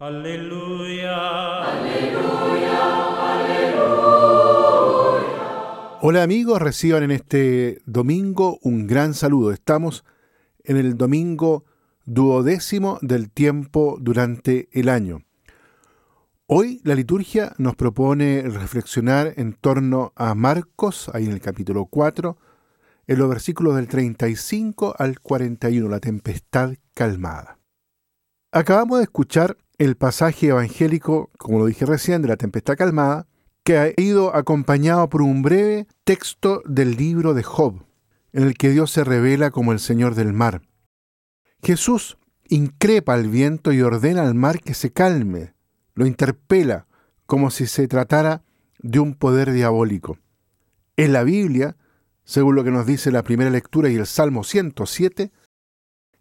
Aleluya. Hola amigos, reciban en este domingo un gran saludo. Estamos en el domingo duodécimo del tiempo durante el año. Hoy la liturgia nos propone reflexionar en torno a Marcos, ahí en el capítulo 4, en los versículos del 35 al 41, la tempestad calmada. Acabamos de escuchar el pasaje evangélico, como lo dije recién, de la tempestad calmada, que ha ido acompañado por un breve texto del libro de Job, en el que Dios se revela como el Señor del mar. Jesús increpa al viento y ordena al mar que se calme, lo interpela como si se tratara de un poder diabólico. En la Biblia, según lo que nos dice la primera lectura y el Salmo 107,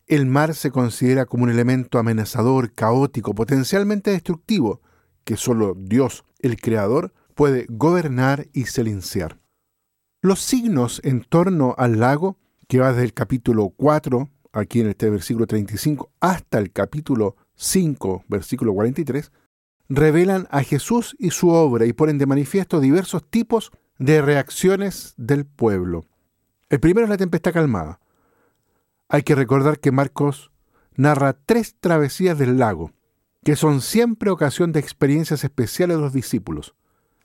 el mar se considera como un elemento amenazador, caótico, potencialmente destructivo, que solo Dios, el Creador, puede gobernar y silenciar. Los signos en torno al lago, que va desde el capítulo 4, aquí en este versículo 35, hasta el capítulo 5, versículo 43, revelan a Jesús y su obra y ponen de manifiesto diversos tipos de reacciones del pueblo. El primero es la tempestad calmada. Hay que recordar que Marcos narra tres travesías del lago, que son siempre ocasión de experiencias especiales de los discípulos.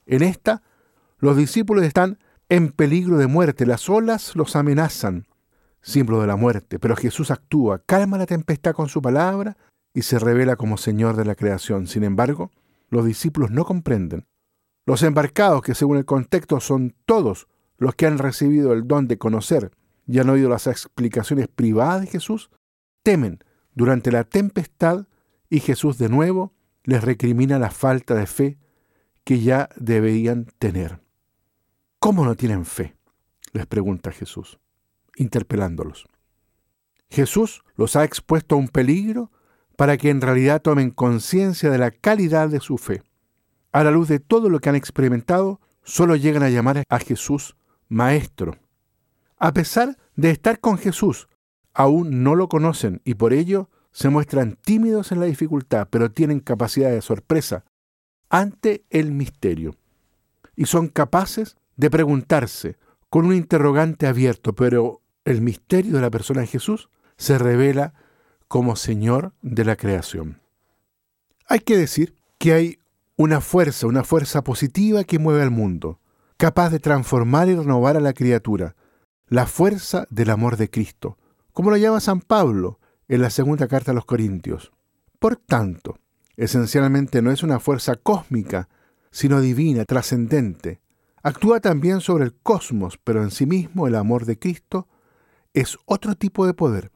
En esta, los discípulos están en peligro de muerte, las olas los amenazan, símbolo de la muerte, pero Jesús actúa, calma la tempestad con su palabra y se revela como Señor de la creación. Sin embargo, los discípulos no comprenden. Los embarcados, que según el contexto son todos los que han recibido el don de conocer y han oído las explicaciones privadas de Jesús, temen durante la tempestad y Jesús de nuevo les recrimina la falta de fe que ya deberían tener. ¿Cómo no tienen fe? les pregunta Jesús, interpelándolos. Jesús los ha expuesto a un peligro para que en realidad tomen conciencia de la calidad de su fe. A la luz de todo lo que han experimentado, solo llegan a llamar a Jesús Maestro. A pesar de estar con Jesús, aún no lo conocen y por ello se muestran tímidos en la dificultad, pero tienen capacidad de sorpresa ante el misterio. Y son capaces de preguntarse con un interrogante abierto, pero el misterio de la persona de Jesús se revela como Señor de la creación. Hay que decir que hay una fuerza, una fuerza positiva que mueve al mundo, capaz de transformar y renovar a la criatura, la fuerza del amor de Cristo, como lo llama San Pablo en la segunda carta a los Corintios. Por tanto, esencialmente no es una fuerza cósmica, sino divina, trascendente. Actúa también sobre el cosmos, pero en sí mismo el amor de Cristo es otro tipo de poder.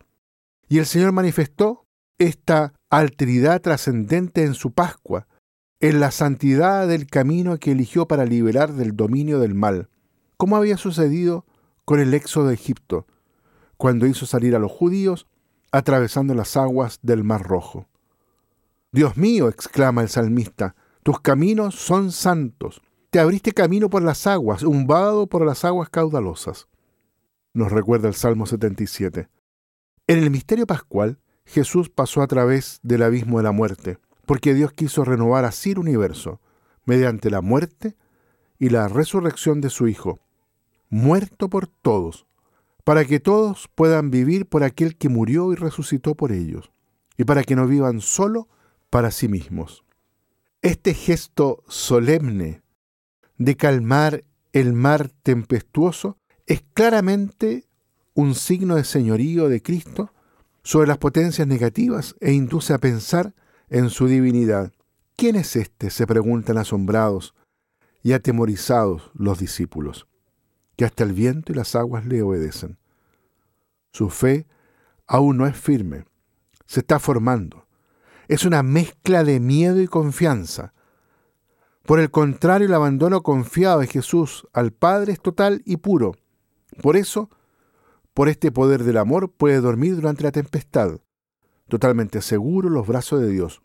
Y el Señor manifestó esta alteridad trascendente en su Pascua, en la santidad del camino que eligió para liberar del dominio del mal, como había sucedido con el éxodo de Egipto, cuando hizo salir a los judíos atravesando las aguas del Mar Rojo. Dios mío, exclama el salmista, tus caminos son santos. Te abriste camino por las aguas, un vado por las aguas caudalosas. Nos recuerda el Salmo 77. En el misterio pascual, Jesús pasó a través del abismo de la muerte, porque Dios quiso renovar así el universo, mediante la muerte y la resurrección de su Hijo, muerto por todos, para que todos puedan vivir por aquel que murió y resucitó por ellos, y para que no vivan solo para sí mismos. Este gesto solemne de calmar el mar tempestuoso es claramente un signo de señorío de Cristo sobre las potencias negativas e induce a pensar en su divinidad. ¿Quién es este? se preguntan asombrados y atemorizados los discípulos que hasta el viento y las aguas le obedecen. Su fe aún no es firme, se está formando. Es una mezcla de miedo y confianza. Por el contrario, el abandono confiado de Jesús al Padre es total y puro. Por eso, por este poder del amor, puede dormir durante la tempestad, totalmente seguro en los brazos de Dios.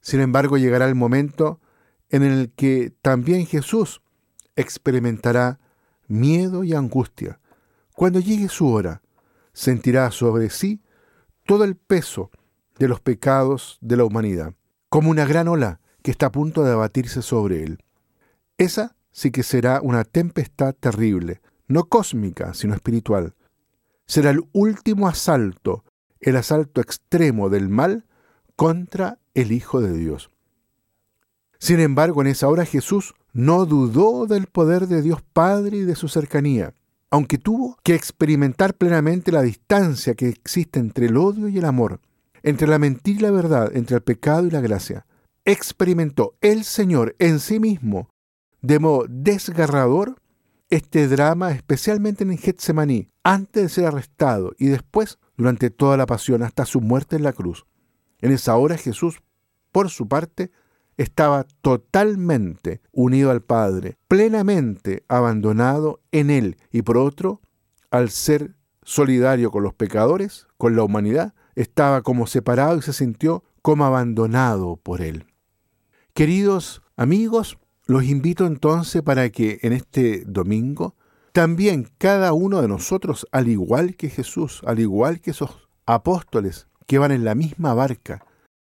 Sin embargo, llegará el momento en el que también Jesús experimentará miedo y angustia. Cuando llegue su hora, sentirá sobre sí todo el peso de los pecados de la humanidad. como una gran ola que está a punto de abatirse sobre él. Esa sí que será una tempestad terrible, no cósmica, sino espiritual. Será el último asalto, el asalto extremo del mal contra el Hijo de Dios. Sin embargo, en esa hora Jesús no dudó del poder de Dios Padre y de su cercanía, aunque tuvo que experimentar plenamente la distancia que existe entre el odio y el amor, entre la mentira y la verdad, entre el pecado y la gracia. Experimentó el Señor en sí mismo, de modo desgarrador, este drama, especialmente en Getsemaní, antes de ser arrestado y después durante toda la pasión hasta su muerte en la cruz. En esa hora Jesús, por su parte, estaba totalmente unido al Padre, plenamente abandonado en Él, y por otro, al ser solidario con los pecadores, con la humanidad, estaba como separado y se sintió como abandonado por Él. Queridos amigos, los invito entonces para que en este domingo también cada uno de nosotros, al igual que Jesús, al igual que esos apóstoles que van en la misma barca,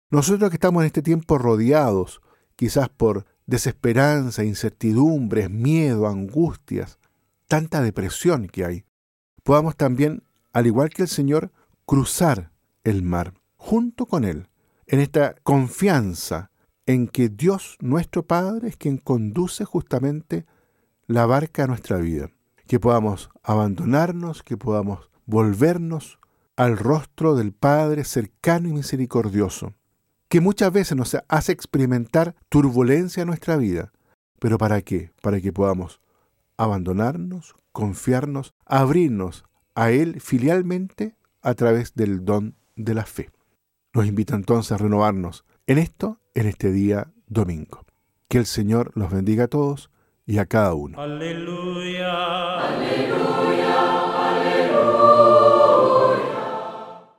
nosotros que estamos en este tiempo rodeados, quizás por desesperanza, incertidumbres, miedo, angustias, tanta depresión que hay, podamos también, al igual que el Señor, cruzar el mar junto con Él, en esta confianza en que Dios nuestro Padre es quien conduce justamente la barca a nuestra vida, que podamos abandonarnos, que podamos volvernos al rostro del Padre cercano y misericordioso, que muchas veces nos hace experimentar turbulencia en nuestra vida. ¿Pero para qué? Para que podamos abandonarnos, confiarnos, abrirnos a Él filialmente a través del don de la fe. Nos invita entonces a renovarnos en esto, en este día domingo. Que el Señor los bendiga a todos y a cada uno. Aleluya. Aleluya.